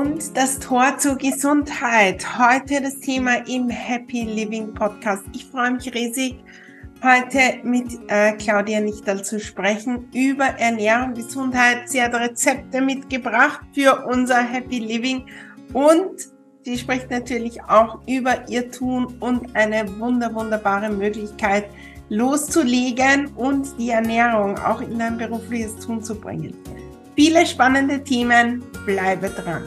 und das Tor zur Gesundheit. Heute das Thema im Happy Living Podcast. Ich freue mich riesig, heute mit äh, Claudia Nichtal zu sprechen über Ernährung, Gesundheit. Sie hat Rezepte mitgebracht für unser Happy Living und sie spricht natürlich auch über ihr Tun und eine wunder, wunderbare Möglichkeit loszulegen und die Ernährung auch in ein berufliches Tun zu bringen. Viele spannende Themen, bleibe dran.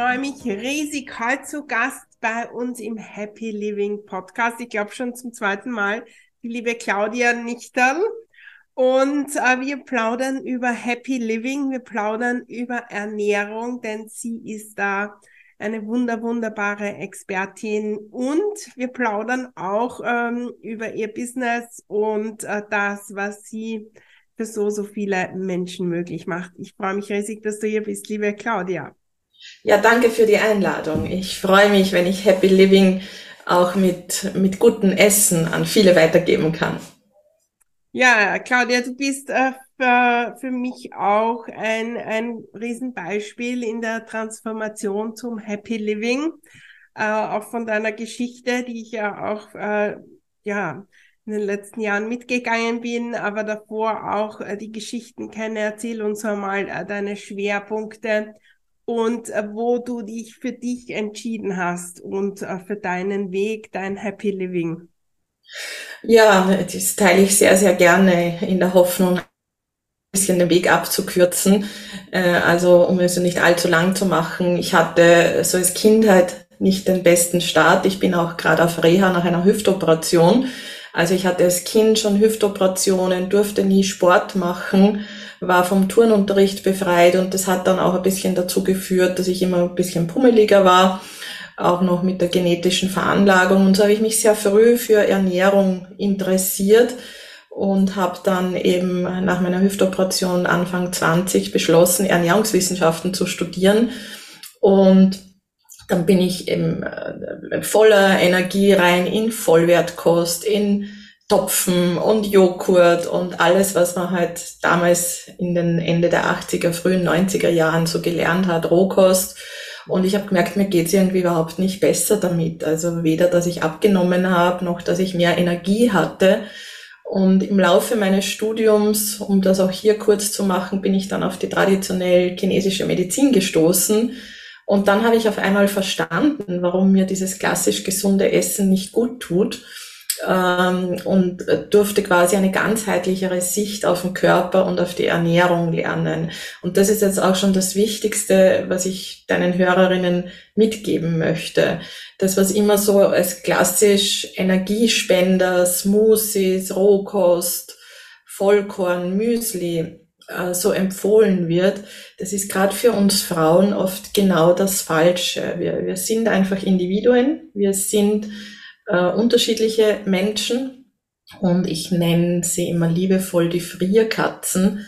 Freue mich riesig heute zu Gast bei uns im Happy Living Podcast. Ich glaube schon zum zweiten Mal die liebe Claudia Nichterl. Und äh, wir plaudern über Happy Living, wir plaudern über Ernährung, denn sie ist da eine wunder, wunderbare Expertin und wir plaudern auch ähm, über ihr Business und äh, das, was sie für so, so viele Menschen möglich macht. Ich freue mich riesig, dass du hier bist, liebe Claudia. Ja, danke für die Einladung. Ich freue mich, wenn ich Happy Living auch mit, mit gutem Essen an viele weitergeben kann. Ja, Claudia, du bist äh, für, für mich auch ein, ein Riesenbeispiel in der Transformation zum Happy Living. Äh, auch von deiner Geschichte, die ich ja auch äh, ja, in den letzten Jahren mitgegangen bin, aber davor auch äh, die Geschichten kenne. Erzähl uns einmal äh, deine Schwerpunkte und äh, wo du dich für dich entschieden hast und äh, für deinen Weg, dein Happy Living. Ja, das teile ich sehr, sehr gerne in der Hoffnung, bisschen den Weg abzukürzen. Äh, also um es nicht allzu lang zu machen. Ich hatte so als Kindheit nicht den besten Start. Ich bin auch gerade auf Reha nach einer Hüftoperation. Also ich hatte als Kind schon Hüftoperationen, durfte nie Sport machen, war vom Turnunterricht befreit und das hat dann auch ein bisschen dazu geführt, dass ich immer ein bisschen pummeliger war, auch noch mit der genetischen Veranlagung. Und so habe ich mich sehr früh für Ernährung interessiert und habe dann eben nach meiner Hüftoperation Anfang 20 beschlossen, Ernährungswissenschaften zu studieren. Und dann bin ich eben äh, voller Energie rein in Vollwertkost, in Topfen und Joghurt und alles, was man halt damals in den Ende der 80er, frühen 90er Jahren so gelernt hat, Rohkost. Und ich habe gemerkt, mir geht's irgendwie überhaupt nicht besser damit. Also weder, dass ich abgenommen habe, noch dass ich mehr Energie hatte. Und im Laufe meines Studiums, um das auch hier kurz zu machen, bin ich dann auf die traditionell chinesische Medizin gestoßen. Und dann habe ich auf einmal verstanden, warum mir dieses klassisch gesunde Essen nicht gut tut ähm, und durfte quasi eine ganzheitlichere Sicht auf den Körper und auf die Ernährung lernen. Und das ist jetzt auch schon das Wichtigste, was ich deinen Hörerinnen mitgeben möchte. Das, was immer so als klassisch Energiespender, Smoothies, Rohkost, Vollkorn, Müsli äh, so empfohlen wird, das ist gerade für uns Frauen oft genau das Falsche. Wir, wir sind einfach Individuen, wir sind äh, unterschiedliche Menschen und ich nenne sie immer liebevoll die Frierkatzen.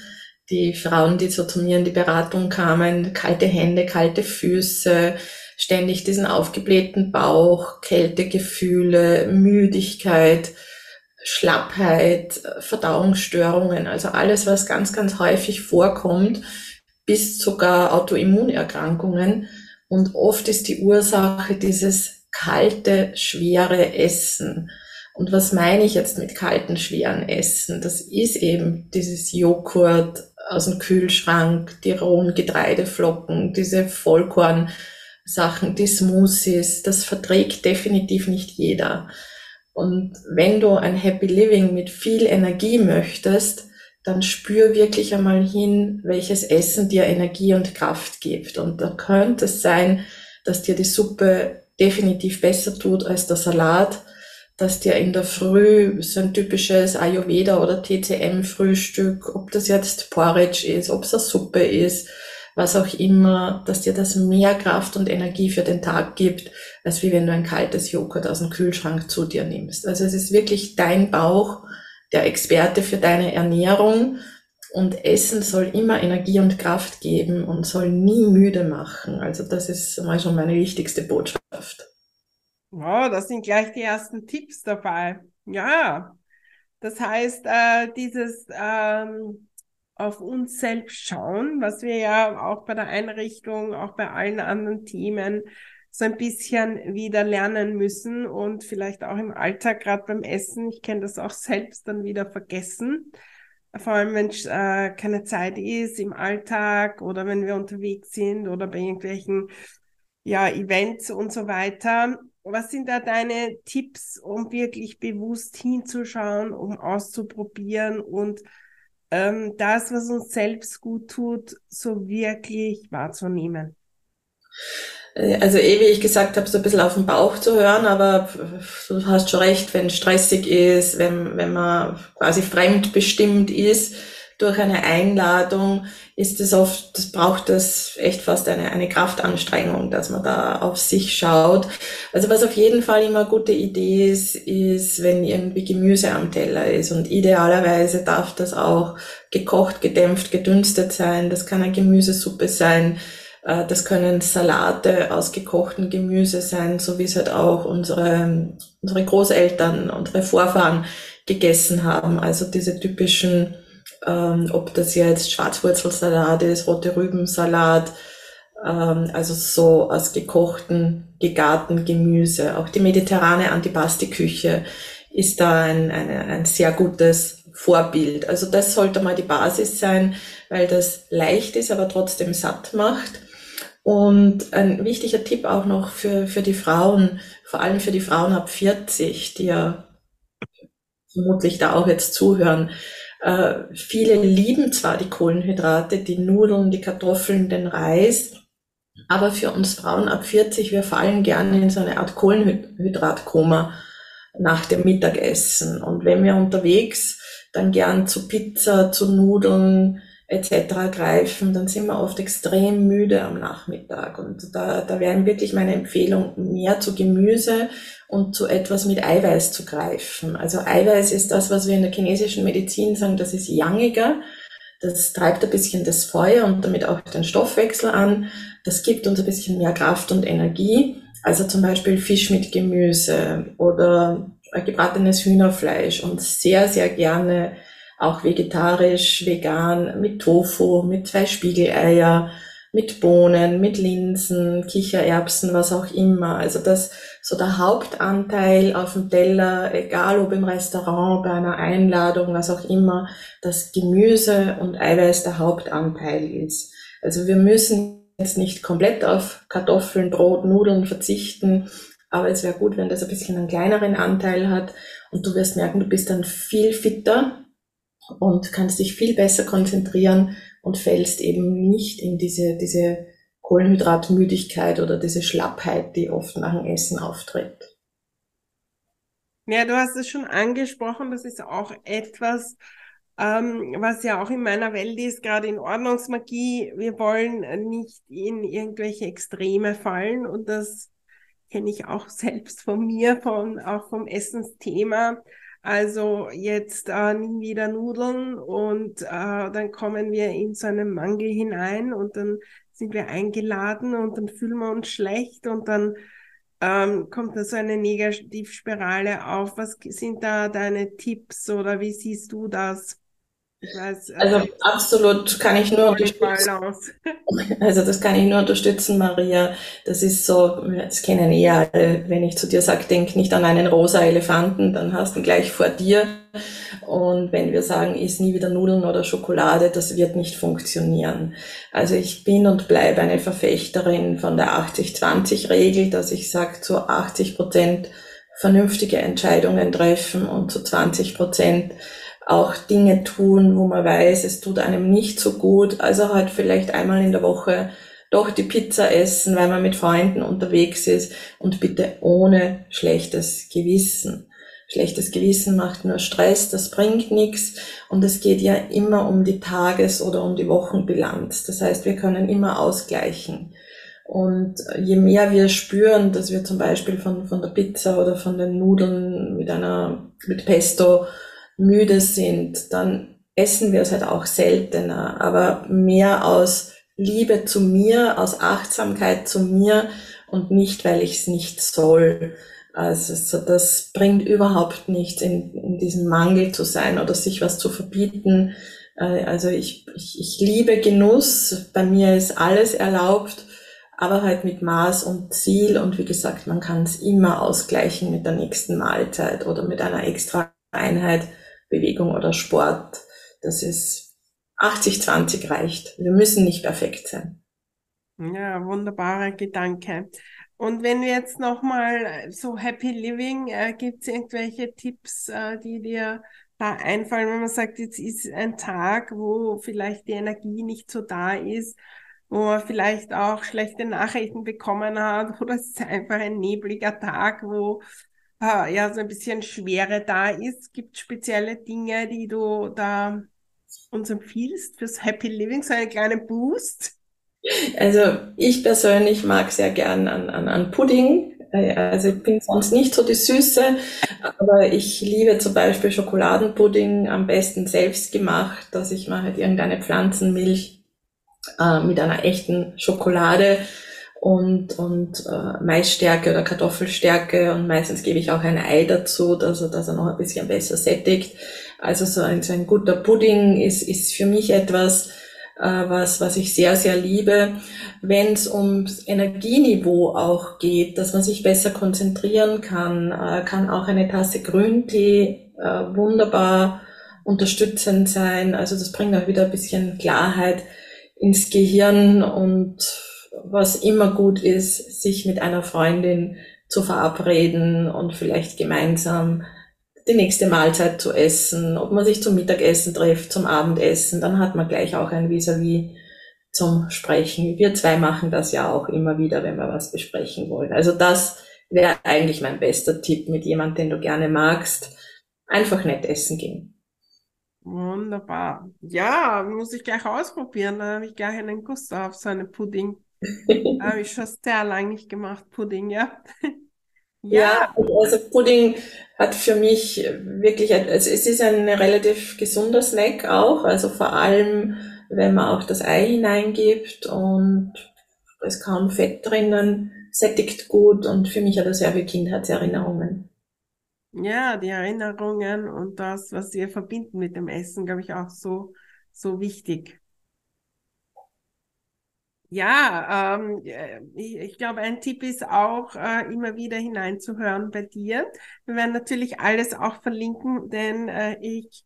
Die Frauen, die so zu mir in die Beratung kamen, kalte Hände, kalte Füße, ständig diesen aufgeblähten Bauch, Kältegefühle, Müdigkeit, Schlappheit, Verdauungsstörungen, also alles, was ganz, ganz häufig vorkommt, bis sogar Autoimmunerkrankungen. Und oft ist die Ursache dieses kalte, schwere Essen. Und was meine ich jetzt mit kalten, schweren Essen? Das ist eben dieses Joghurt aus dem Kühlschrank, die rohen Getreideflocken, diese Vollkorn-Sachen, die Smoothies. Das verträgt definitiv nicht jeder. Und wenn du ein Happy Living mit viel Energie möchtest, dann spür wirklich einmal hin, welches Essen dir Energie und Kraft gibt. Und da könnte es sein, dass dir die Suppe definitiv besser tut als der Salat, dass dir in der Früh so ein typisches Ayurveda oder TCM Frühstück, ob das jetzt Porridge ist, ob es eine Suppe ist, was auch immer, dass dir das mehr Kraft und Energie für den Tag gibt, als wie wenn du ein kaltes Joghurt aus dem Kühlschrank zu dir nimmst. Also es ist wirklich dein Bauch, der Experte für deine Ernährung und Essen soll immer Energie und Kraft geben und soll nie müde machen. Also das ist mal schon meine wichtigste Botschaft. Wow, das sind gleich die ersten Tipps dabei. Ja, das heißt, äh, dieses ähm, auf uns selbst schauen, was wir ja auch bei der Einrichtung, auch bei allen anderen Themen so ein bisschen wieder lernen müssen und vielleicht auch im Alltag, gerade beim Essen, ich kenne das auch selbst, dann wieder vergessen. Vor allem, wenn äh, keine Zeit ist im Alltag oder wenn wir unterwegs sind oder bei irgendwelchen ja, Events und so weiter. Was sind da deine Tipps, um wirklich bewusst hinzuschauen, um auszuprobieren und ähm, das, was uns selbst gut tut, so wirklich wahrzunehmen? Äh, also eh, wie ich gesagt habe, so ein bisschen auf den Bauch zu hören, aber du hast schon recht, wenn es stressig ist, wenn, wenn man quasi fremdbestimmt ist durch eine Einladung, ist es oft, das braucht das echt fast eine, eine Kraftanstrengung, dass man da auf sich schaut. Also was auf jeden Fall immer eine gute Idee ist, ist, wenn irgendwie Gemüse am Teller ist. Und idealerweise darf das auch gekocht, gedämpft, gedünstet sein, das kann eine Gemüsesuppe sein, das können Salate aus gekochten Gemüse sein, so wie es halt auch unsere, unsere Großeltern, unsere Vorfahren gegessen haben. Also diese typischen, ähm, ob das jetzt Schwarzwurzelsalat ist, rote Rübensalat, ähm, also so aus gekochten, gegarten Gemüse. Auch die mediterrane Antipasti-Küche ist da ein, eine, ein sehr gutes Vorbild. Also das sollte mal die Basis sein, weil das leicht ist, aber trotzdem satt macht. Und ein wichtiger Tipp auch noch für, für die Frauen, vor allem für die Frauen ab 40, die ja vermutlich da auch jetzt zuhören. Äh, viele lieben zwar die Kohlenhydrate, die Nudeln, die Kartoffeln, den Reis, aber für uns Frauen ab 40, wir fallen gerne in so eine Art Kohlenhydratkoma nach dem Mittagessen. Und wenn wir unterwegs dann gern zu Pizza, zu Nudeln, etc. greifen, dann sind wir oft extrem müde am Nachmittag. Und da, da wäre wirklich meine Empfehlung, mehr zu Gemüse und zu etwas mit Eiweiß zu greifen. Also Eiweiß ist das, was wir in der chinesischen Medizin sagen, das ist yangiger. Das treibt ein bisschen das Feuer und damit auch den Stoffwechsel an. Das gibt uns ein bisschen mehr Kraft und Energie. Also zum Beispiel Fisch mit Gemüse oder gebratenes Hühnerfleisch und sehr, sehr gerne auch vegetarisch, vegan, mit Tofu, mit zwei Spiegeleier, mit Bohnen, mit Linsen, Kichererbsen, was auch immer. Also das so der Hauptanteil auf dem Teller, egal ob im Restaurant, bei einer Einladung, was auch immer, dass Gemüse und Eiweiß der Hauptanteil ist. Also wir müssen jetzt nicht komplett auf Kartoffeln, Brot, Nudeln verzichten, aber es wäre gut, wenn das ein bisschen einen kleineren Anteil hat und du wirst merken, du bist dann viel fitter, und kannst dich viel besser konzentrieren und fällst eben nicht in diese, diese Kohlenhydratmüdigkeit oder diese Schlappheit, die oft nach dem Essen auftritt. Ja, du hast es schon angesprochen, das ist auch etwas, ähm, was ja auch in meiner Welt ist, gerade in Ordnungsmagie. Wir wollen nicht in irgendwelche Extreme fallen und das kenne ich auch selbst von mir, von, auch vom Essensthema. Also jetzt äh, nie wieder Nudeln und äh, dann kommen wir in so einen Mangel hinein und dann sind wir eingeladen und dann fühlen wir uns schlecht und dann ähm, kommt da so eine Negativspirale auf. Was sind da deine Tipps oder wie siehst du das? Weiß, also, also absolut kann ich nur unterstützen. Also das kann ich nur unterstützen, Maria. Das ist so, das kennen eh alle. Wenn ich zu dir sage, denk nicht an einen rosa Elefanten, dann hast du ihn gleich vor dir. Und wenn wir sagen, iss nie wieder Nudeln oder Schokolade, das wird nicht funktionieren. Also ich bin und bleibe eine Verfechterin von der 80-20-Regel, dass ich sage, zu 80 Prozent vernünftige Entscheidungen treffen und zu 20 Prozent auch Dinge tun, wo man weiß, es tut einem nicht so gut. Also halt vielleicht einmal in der Woche doch die Pizza essen, weil man mit Freunden unterwegs ist und bitte ohne schlechtes Gewissen. Schlechtes Gewissen macht nur Stress, das bringt nichts und es geht ja immer um die Tages- oder um die Wochenbilanz. Das heißt, wir können immer ausgleichen. Und je mehr wir spüren, dass wir zum Beispiel von, von der Pizza oder von den Nudeln mit einer, mit Pesto müde sind, dann essen wir es halt auch seltener, aber mehr aus Liebe zu mir, aus Achtsamkeit zu mir und nicht, weil ich es nicht soll. Also so, das bringt überhaupt nichts, in, in diesem Mangel zu sein oder sich was zu verbieten, Äh, also ich, ich, ich liebe Genuss. Bei mir ist alles erlaubt, aber halt mit Maß und Ziel. Und wie gesagt, man kann es immer ausgleichen mit der nächsten Mahlzeit oder mit einer extra Einheit, Bewegung oder Sport. Das ist 80-20 reicht. Wir müssen nicht perfekt sein. Ja, wunderbarer Gedanke. Und wenn wir jetzt nochmal so Happy Living, äh, gibt es irgendwelche Tipps, äh, die dir da einfallen, wenn man sagt, jetzt ist ein Tag, wo vielleicht die Energie nicht so da ist, wo man vielleicht auch schlechte Nachrichten bekommen hat, oder es ist einfach ein nebliger Tag, wo äh, ja so ein bisschen Schwere da ist. Gibt spezielle Dinge, die du da uns empfiehlst fürs Happy Living, so einen kleinen Boost? Also ich persönlich mag sehr gern an, an, an Pudding. Äh, also ich bin sonst nicht so die Süße, aber ich liebe zum Beispiel Schokoladenpudding am besten selbst gemacht, dass ich mal halt irgendeine Pflanzenmilch äh, mit einer echten Schokolade und, und äh, Maisstärke oder Kartoffelstärke und meistens gebe ich auch ein Ei dazu, dass er, dass er noch ein bisschen besser sättigt. Also so ein, so ein guter Pudding ist, ist für mich etwas, äh, was, was ich sehr, sehr liebe. Wenn es ums Energieniveau auch geht, dass man sich besser konzentrieren kann, äh, kann auch eine Tasse Grüntee äh, wunderbar unterstützend sein. Also das bringt auch wieder ein bisschen Klarheit ins Gehirn und was immer gut ist, sich mit einer Freundin zu verabreden und vielleicht gemeinsam die nächste Mahlzeit zu essen, ob man sich zum Mittagessen trifft, zum Abendessen, dann hat man gleich auch ein Vis-à-vis zum Sprechen. Wir zwei machen das ja auch immer wieder, wenn wir was besprechen wollen. Also das wäre eigentlich mein bester Tipp mit jemand, den du gerne magst. Einfach nett essen gehen. Wunderbar. Ja, muss ich gleich ausprobieren. Da habe ich gleich einen Guss auf so einen Pudding. habe ich schon sehr lange nicht gemacht, Pudding, ja. Ja. ja, also Pudding hat für mich wirklich, also es ist ein relativ gesunder Snack auch, also vor allem, wenn man auch das Ei hineingibt und es kaum Fett drinnen, sättigt gut und für mich hat er sehr viel Kindheitserinnerungen. Ja, die Erinnerungen und das, was wir verbinden mit dem Essen, glaube ich, auch so, so wichtig. Ja, ähm, ich, ich glaube, ein Tipp ist auch, äh, immer wieder hineinzuhören bei dir. Wir werden natürlich alles auch verlinken, denn äh, ich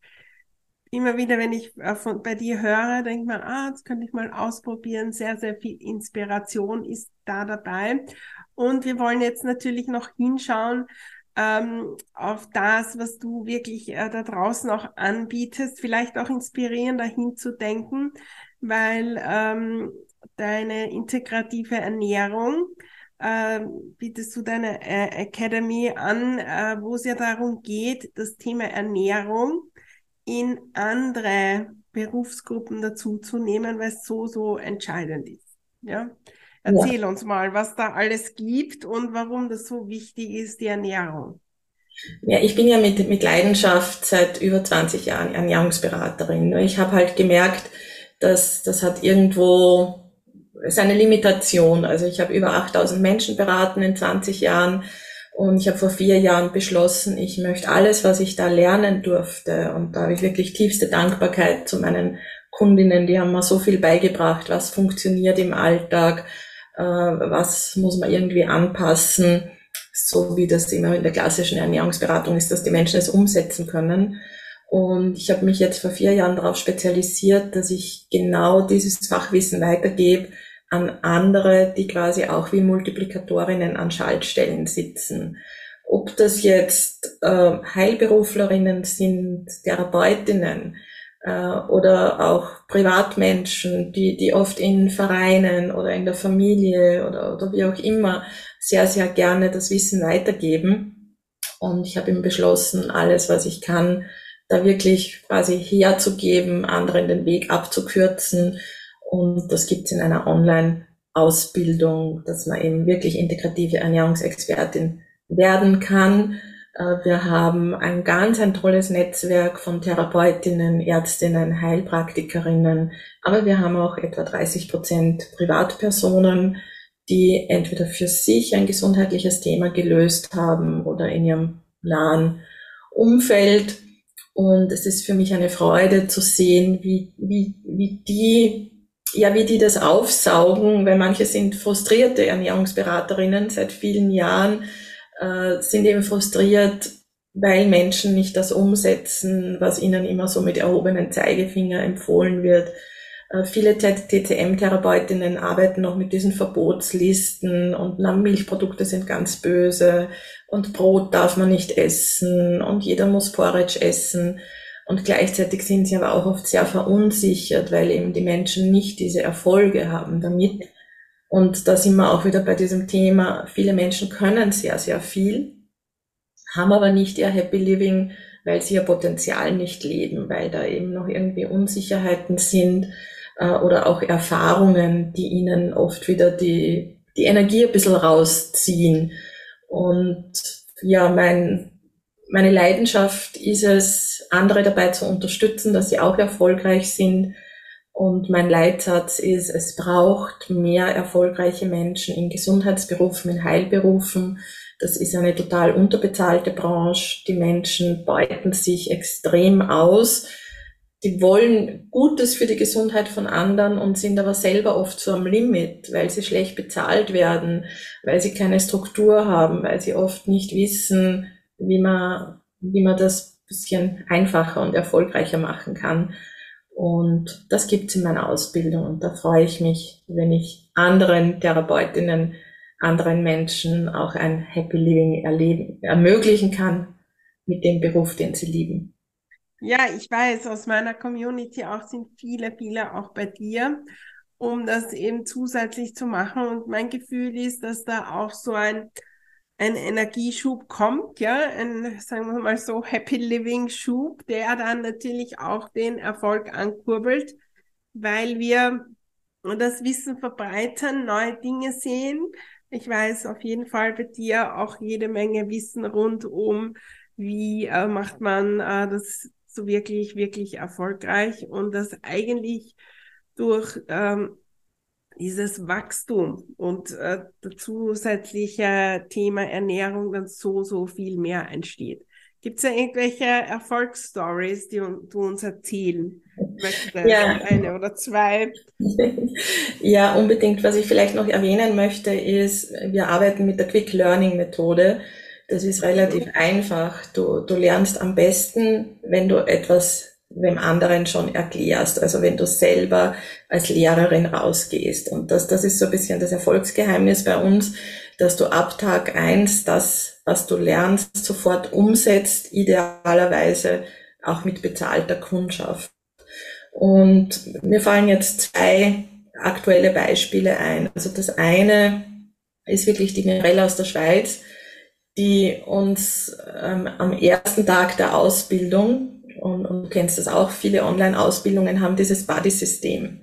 immer wieder, wenn ich äh, von, bei dir höre, denke ich mal, ah, das könnte ich mal ausprobieren. Sehr, sehr viel Inspiration ist da dabei. Und wir wollen jetzt natürlich noch hinschauen, ähm, auf das, was du wirklich äh, da draußen auch anbietest, vielleicht auch inspirieren, dahin zu denken, weil ähm, deine integrative Ernährung, äh, bietest du deine äh, Academy an, äh, wo es ja darum geht, das Thema Ernährung in andere Berufsgruppen dazuzunehmen, weil es so, so entscheidend ist. Ja? Erzähl ja. uns mal, was da alles gibt und warum das so wichtig ist, die Ernährung. Ja, ich bin ja mit, mit Leidenschaft seit über 20 Jahren Ernährungsberaterin. Ich habe halt gemerkt, dass das hat irgendwo ist eine Limitation. Also ich habe über 8000 Menschen beraten in 20 Jahren und ich habe vor vier Jahren beschlossen, ich möchte alles, was ich da lernen durfte und da habe ich wirklich tiefste Dankbarkeit zu meinen Kundinnen, die haben mir so viel beigebracht, was funktioniert im Alltag, äh, was muss man irgendwie anpassen, so wie das immer in der klassischen Ernährungsberatung ist, dass die Menschen es umsetzen können. Und ich habe mich jetzt vor vier Jahren darauf spezialisiert, dass ich genau dieses Fachwissen weitergebe an andere, die quasi auch wie Multiplikatorinnen an Schaltstellen sitzen. Ob das jetzt äh, Heilberuflerinnen sind, Therapeutinnen äh, oder auch Privatmenschen, die, die oft in Vereinen oder in der Familie oder, oder wie auch immer sehr, sehr gerne das Wissen weitergeben. Und ich habe eben beschlossen, alles, was ich kann, da wirklich quasi herzugeben, anderen den Weg abzukürzen und das gibt's in einer Online-Ausbildung, dass man eben wirklich integrative Ernährungsexpertin werden kann. Äh, wir haben ein ganz ein tolles Netzwerk von Therapeutinnen, Ärztinnen, Heilpraktikerinnen, aber wir haben auch etwa 30 Prozent Privatpersonen, die entweder für sich ein gesundheitliches Thema gelöst haben oder in ihrem nahen Umfeld Und es ist für mich eine Freude zu sehen, wie, wie, wie die ja, wie die das aufsaugen, weil manche sind frustrierte Ernährungsberaterinnen seit vielen Jahren, äh, sind eben frustriert, weil Menschen nicht das umsetzen, was ihnen immer so mit erhobenen Zeigefinger empfohlen wird. Äh, viele TCM-Therapeutinnen arbeiten noch mit diesen Verbotslisten und na, Milchprodukte sind ganz böse und Brot darf man nicht essen und jeder muss Porridge essen. Und gleichzeitig sind sie aber auch oft sehr verunsichert, weil eben die Menschen nicht diese Erfolge haben damit. Und da sind wir auch wieder bei diesem Thema, viele Menschen können sehr, sehr viel, haben aber nicht ihr Happy Living, weil sie ihr Potenzial nicht leben, weil da eben noch irgendwie Unsicherheiten sind äh, oder auch Erfahrungen, die ihnen oft wieder die, die Energie ein bisschen rausziehen. Und ja, mein, meine Leidenschaft ist es, andere dabei zu unterstützen, dass sie auch erfolgreich sind. Und mein Leitsatz ist, es braucht mehr erfolgreiche Menschen in Gesundheitsberufen, in Heilberufen. Das ist eine total unterbezahlte Branche. Die Menschen beuten sich extrem aus. Die wollen Gutes für die Gesundheit von anderen und sind aber selber oft so am Limit, weil sie schlecht bezahlt werden, weil sie keine Struktur haben, weil sie oft nicht wissen, wie man, wie man das bisschen einfacher und erfolgreicher machen kann. Und das gibt's in meiner Ausbildung. Und da freue ich mich, wenn ich anderen Therapeutinnen, anderen Menschen auch ein Happy Living erleben, ermöglichen kann mit dem Beruf, den sie lieben. Ja, ich weiß, aus meiner Community auch sind viele, viele auch bei dir, um das eben zusätzlich zu machen. Und mein Gefühl ist, dass da auch so ein ein Energieschub kommt, ja, ein, sagen wir mal so, Happy Living Schub, der dann natürlich auch den Erfolg ankurbelt, weil wir das Wissen verbreitern, neue Dinge sehen. Ich weiß auf jeden Fall bei dir auch jede Menge Wissen rund um, wie äh, macht man äh, das so wirklich, wirklich erfolgreich und das eigentlich durch ähm, dieses Wachstum und äh, zusätzliche Thema Ernährung dann so, so viel mehr entsteht. Gibt es ja irgendwelche Erfolgsstories, die du uns erzählen möchtest? Ja. Eine oder zwei? Ja, unbedingt. Was ich vielleicht noch erwähnen möchte, ist, wir arbeiten mit der Quick Learning Methode. Das ist relativ einfach. Du, du lernst am besten, wenn du etwas wem anderen schon erklärst, also wenn du selber als Lehrerin rausgehst. Und das, das ist so ein bisschen das Erfolgsgeheimnis bei uns, dass du ab Tag eins das, was du lernst, sofort umsetzt, idealerweise auch mit bezahlter Kundschaft. Und mir fallen jetzt zwei aktuelle Beispiele ein. Also das eine ist wirklich die Mirella aus der Schweiz, die uns ähm, am ersten Tag der Ausbildung und, und du kennst das auch, viele Online-Ausbildungen haben dieses Buddy-System.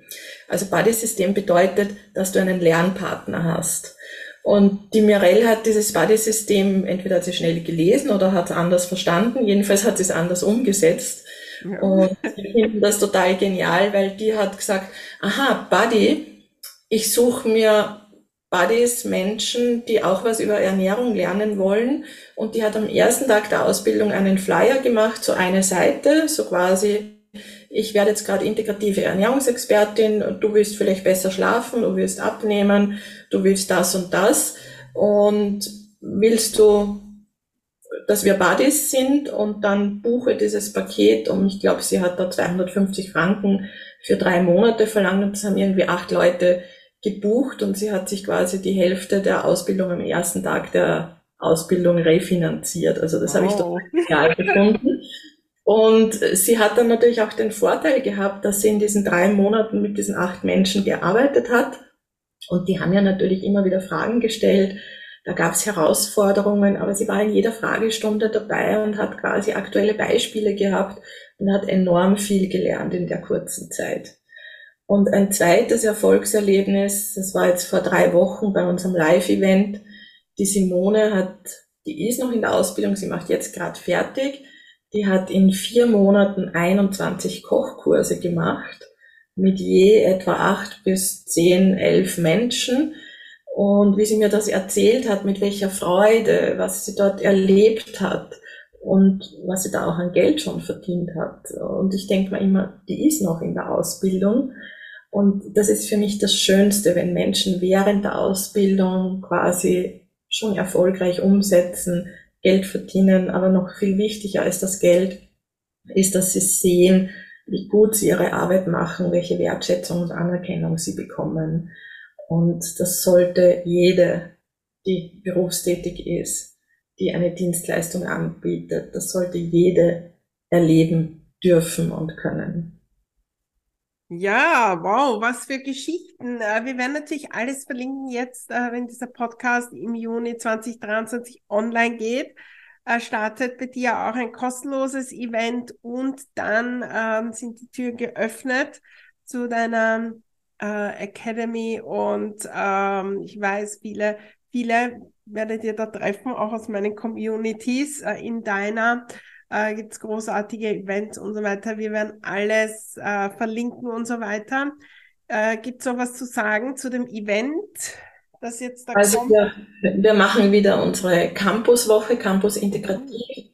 Also Buddy-System bedeutet, dass du einen Lernpartner hast. Und die Mirelle hat dieses Buddy-System, entweder hat sie schnell gelesen oder hat es anders verstanden, jedenfalls hat sie es anders umgesetzt. Ja. Und ich finde das total genial, weil die hat gesagt, aha, Buddy, ich suche mir Buddies, Menschen, die auch was über Ernährung lernen wollen. Und die hat am ersten Tag der Ausbildung einen Flyer gemacht, so eine Seite, so quasi, ich werde jetzt gerade integrative Ernährungsexpertin und du willst vielleicht besser schlafen, du willst abnehmen, du willst das und das. Und willst du, dass wir Buddies sind und dann buche dieses Paket und ich glaube, sie hat da 250 Franken für drei Monate verlangt und das haben irgendwie acht Leute gebucht und sie hat sich quasi die Hälfte der Ausbildung am ersten Tag der Ausbildung refinanziert. Also das oh. habe ich total genial gefunden. Und sie hat dann natürlich auch den Vorteil gehabt, dass sie in diesen drei Monaten mit diesen acht Menschen gearbeitet hat. Und die haben ja natürlich immer wieder Fragen gestellt. Da gab es Herausforderungen, aber sie war in jeder Fragestunde dabei und hat quasi aktuelle Beispiele gehabt und hat enorm viel gelernt in der kurzen Zeit. Und ein zweites Erfolgserlebnis, das war jetzt vor drei Wochen bei unserem Live-Event. Die Simone hat, die ist noch in der Ausbildung, sie macht jetzt gerade fertig. Die hat in vier Monaten 21 Kochkurse gemacht mit je etwa acht bis zehn, elf Menschen. Und wie sie mir das erzählt hat, mit welcher Freude, was sie dort erlebt hat und was sie da auch an Geld schon verdient hat. Und ich denke mir immer, die ist noch in der Ausbildung. Und das ist für mich das Schönste, wenn Menschen während der Ausbildung quasi schon erfolgreich umsetzen, Geld verdienen, aber noch viel wichtiger als das Geld ist, dass sie sehen, wie gut sie ihre Arbeit machen, welche Wertschätzung und Anerkennung sie bekommen. Und das sollte jede, die berufstätig ist, die eine Dienstleistung anbietet, das sollte jede erleben dürfen und können. Ja, wow, was für Geschichten. Äh, wir werden natürlich alles verlinken jetzt, äh, wenn dieser Podcast im Juni 2023 online geht. Startet bei dir auch ein kostenloses Event und dann ähm, sind die Türen geöffnet zu deiner äh, Academy und ähm, ich weiß, viele, viele werdet ihr da treffen, auch aus meinen Communities äh, in deiner äh, gibt es großartige Events und so weiter. Wir werden alles äh, verlinken und so weiter. Äh, gibt es noch was zu sagen zu dem Event, das jetzt da also kommt? Wir, wir machen wieder unsere Campuswoche, Campus Integrativ.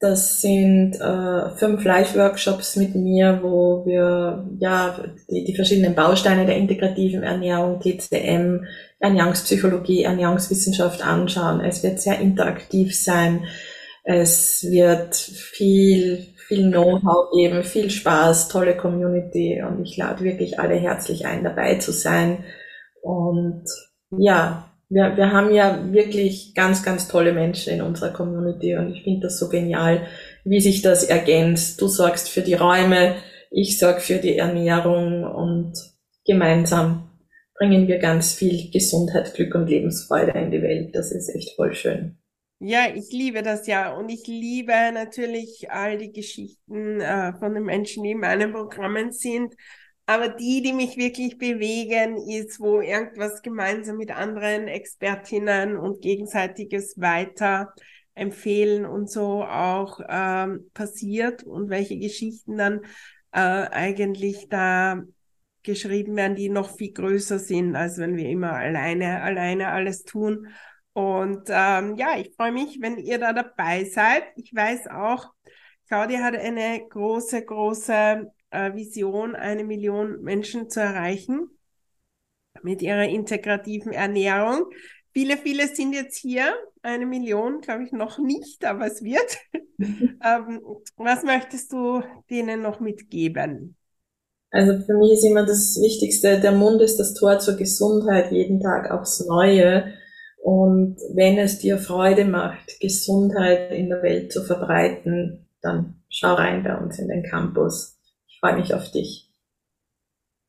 Das sind äh, fünf Live-Workshops mit mir, wo wir ja die, die verschiedenen Bausteine der integrativen Ernährung, TCM, Ernährungspsychologie, Ernährungswissenschaft anschauen. Es wird sehr interaktiv sein. Es wird viel, viel Know-how geben, viel Spaß, tolle Community und ich lade wirklich alle herzlich ein, dabei zu sein. Und ja, wir, wir haben ja wirklich ganz, ganz tolle Menschen in unserer Community und ich finde das so genial, wie sich das ergänzt. Du sorgst für die Räume, ich sorge für die Ernährung und gemeinsam bringen wir ganz viel Gesundheit, Glück und Lebensfreude in die Welt. Das ist echt voll schön. Ja, ich liebe das ja und ich liebe natürlich all die Geschichten äh, von den Menschen, die in meinen Programmen sind. Aber die, die mich wirklich bewegen, ist, wo irgendwas gemeinsam mit anderen Expertinnen und gegenseitiges weiter empfehlen und so auch ähm, passiert und welche Geschichten dann äh, eigentlich da geschrieben werden, die noch viel größer sind, als wenn wir immer alleine, alleine alles tun. Und ähm, ja, ich freue mich, wenn ihr da dabei seid. Ich weiß auch, Claudia hat eine große, große äh, Vision, eine Million Menschen zu erreichen mit ihrer integrativen Ernährung. Viele, viele sind jetzt hier. Eine Million, glaube ich, noch nicht, aber es wird. ähm, was möchtest du denen noch mitgeben? Also für mich ist immer das Wichtigste, der Mund ist das Tor zur Gesundheit, jeden Tag aufs Neue. Und wenn es dir Freude macht, Gesundheit in der Welt zu verbreiten, dann schau rein bei uns in den Campus. Ich freue mich auf dich.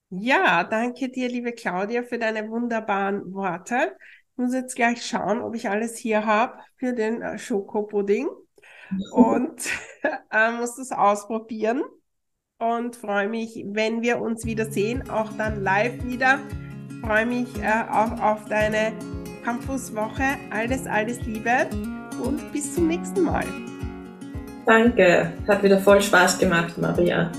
Ja, danke dir, liebe Claudia, für deine wunderbaren Worte. Ich muss jetzt gleich schauen, ob ich alles hier habe für den äh, Schokopudding und äh, muss das ausprobieren und freue mich, wenn wir uns wiedersehen, auch dann live wieder. Freue mich äh, auch auf deine Campuswoche. Alles, alles Liebe und bis zum nächsten Mal. Danke, hat wieder voll Spaß gemacht, Maria.